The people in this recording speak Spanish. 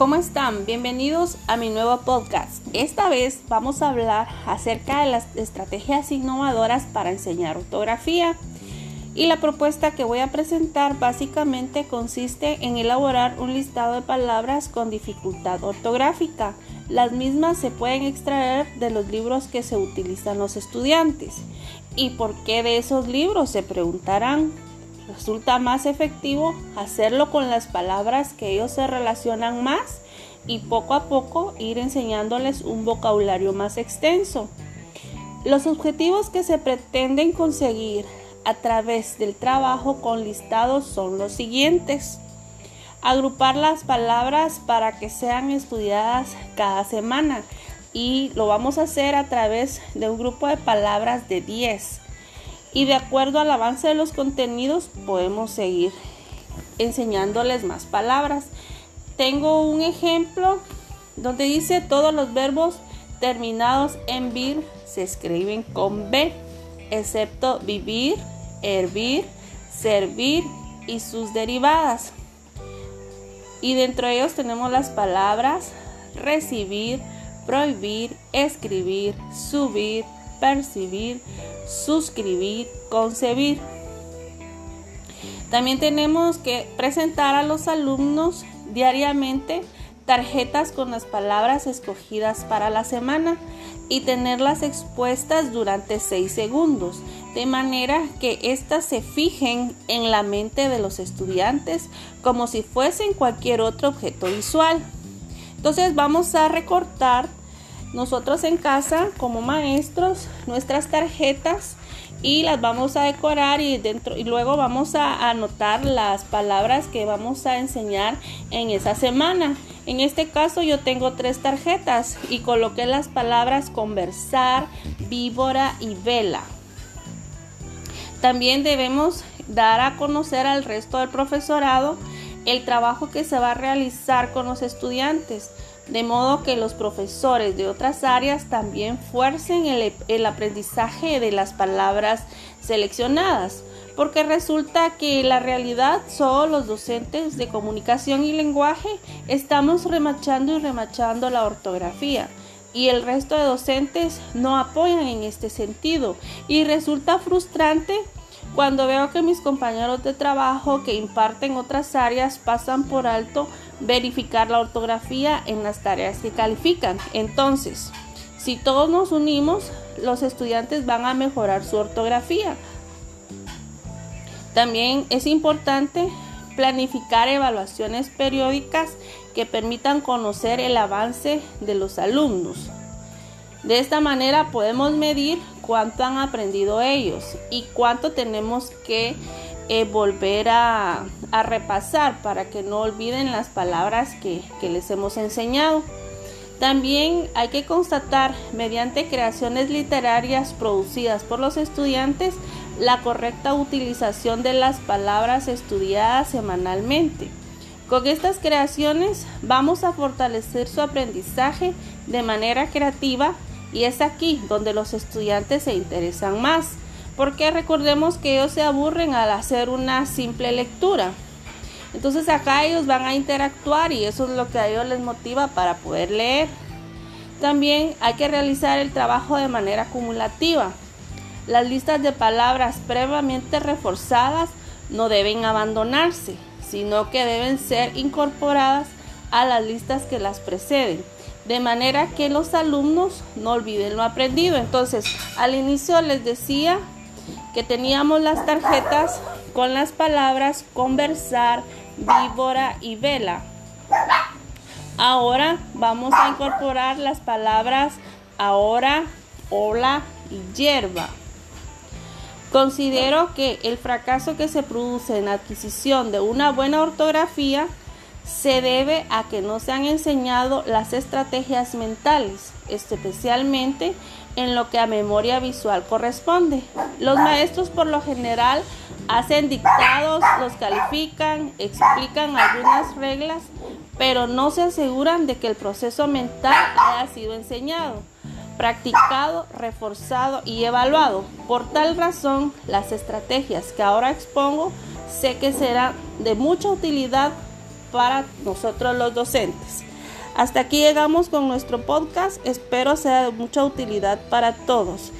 ¿Cómo están? Bienvenidos a mi nuevo podcast. Esta vez vamos a hablar acerca de las estrategias innovadoras para enseñar ortografía. Y la propuesta que voy a presentar básicamente consiste en elaborar un listado de palabras con dificultad ortográfica. Las mismas se pueden extraer de los libros que se utilizan los estudiantes. ¿Y por qué de esos libros? Se preguntarán. Resulta más efectivo hacerlo con las palabras que ellos se relacionan más y poco a poco ir enseñándoles un vocabulario más extenso. Los objetivos que se pretenden conseguir a través del trabajo con listados son los siguientes. Agrupar las palabras para que sean estudiadas cada semana y lo vamos a hacer a través de un grupo de palabras de 10 y de acuerdo al avance de los contenidos podemos seguir enseñándoles más palabras. Tengo un ejemplo donde dice todos los verbos terminados en vir se escriben con B, excepto vivir, hervir, servir y sus derivadas. Y dentro de ellos tenemos las palabras recibir, prohibir, escribir, subir, percibir, suscribir, concebir. También tenemos que presentar a los alumnos diariamente tarjetas con las palabras escogidas para la semana y tenerlas expuestas durante 6 segundos, de manera que éstas se fijen en la mente de los estudiantes como si fuesen cualquier otro objeto visual. Entonces vamos a recortar nosotros en casa como maestros nuestras tarjetas y las vamos a decorar y dentro y luego vamos a anotar las palabras que vamos a enseñar en esa semana. En este caso yo tengo tres tarjetas y coloqué las palabras conversar, víbora y vela. También debemos dar a conocer al resto del profesorado el trabajo que se va a realizar con los estudiantes de modo que los profesores de otras áreas también fuercen el, aprendizaje de las palabras seleccionadas, porque resulta que la realidad solo los docentes de comunicación y lenguaje estamos remachando y remachando la ortografía y el resto de docentes no apoyan en este sentido y resulta frustrante cuando veo que mis compañeros de trabajo que imparten otras áreas pasan por alto verificar la ortografía en las tareas que califican. Entonces, si todos nos unimos, los estudiantes van a mejorar su ortografía. También es importante planificar evaluaciones periódicas que permitan conocer el avance de los alumnos. De esta manera podemos medir cuánto han aprendido ellos y cuánto tenemos que eh, volver a, repasar para que no olviden las palabras que, que les hemos enseñado. También hay que constatar mediante creaciones literarias producidas por los estudiantes la correcta utilización de las palabras estudiadas semanalmente. Con estas creaciones vamos a fortalecer su aprendizaje de manera creativa y es aquí donde los estudiantes se interesan más porque recordemos que ellos se aburren al hacer una simple lectura. Entonces acá ellos van a interactuar y eso es lo que a ellos les motiva para poder leer. También hay que realizar el trabajo de manera acumulativa. Las listas de palabras previamente reforzadas no deben abandonarse, sino que deben ser incorporadas a las listas que las preceden, de manera que los alumnos no olviden lo aprendido. Entonces, al inicio les decía que teníamos las tarjetas con las palabras conversar, víbora y vela. Ahora vamos a incorporar las palabras ahora, hola y hierba. Considero que el fracaso que se produce en la adquisición de una buena ortografía se debe a que no se han enseñado las estrategias mentales, especialmente en lo que a memoria visual corresponde. Los maestros por lo general hacen dictados, los califican, explican algunas reglas, pero no se aseguran de que el proceso mental haya sido enseñado, practicado, reforzado y evaluado. Por tal razón, las estrategias que ahora expongo sé que serán de mucha utilidad para nosotros los docentes. Hasta aquí llegamos con nuestro podcast. Espero sea de mucha utilidad para todos.